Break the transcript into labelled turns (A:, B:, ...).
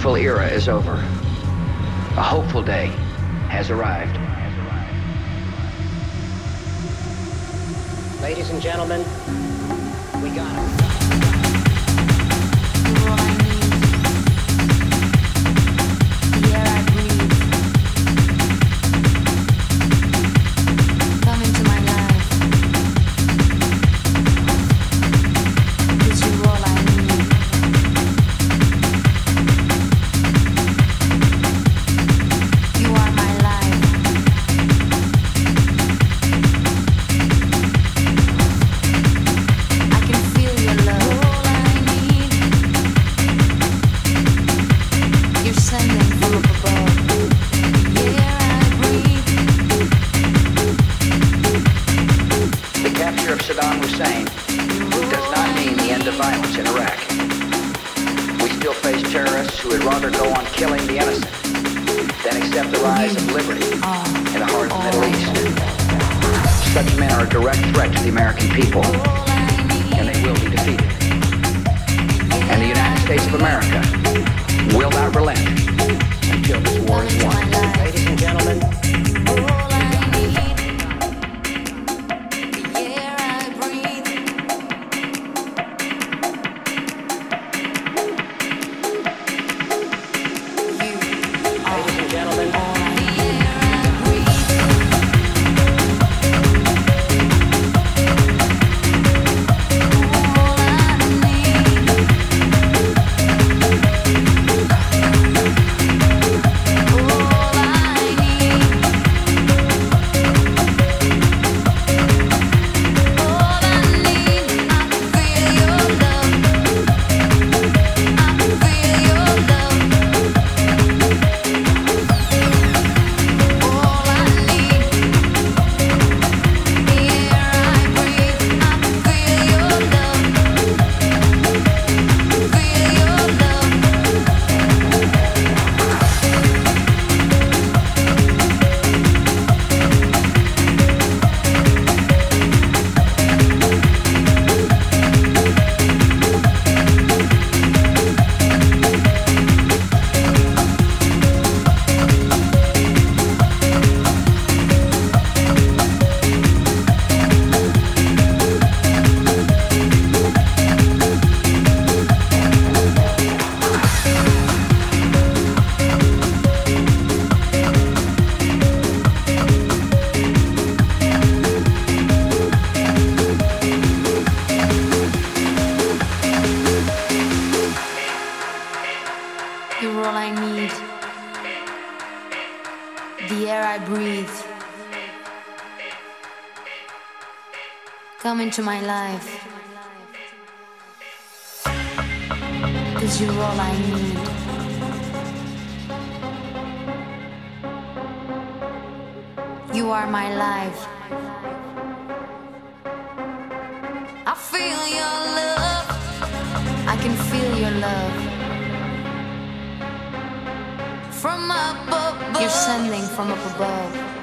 A: painful era is over. A hopeful day has arrived. Ladies and gentlemen, we got
B: him. into my life. Cause you're all I need. You are my life. I feel your love. I can feel your love. From up above. You're sending from up above.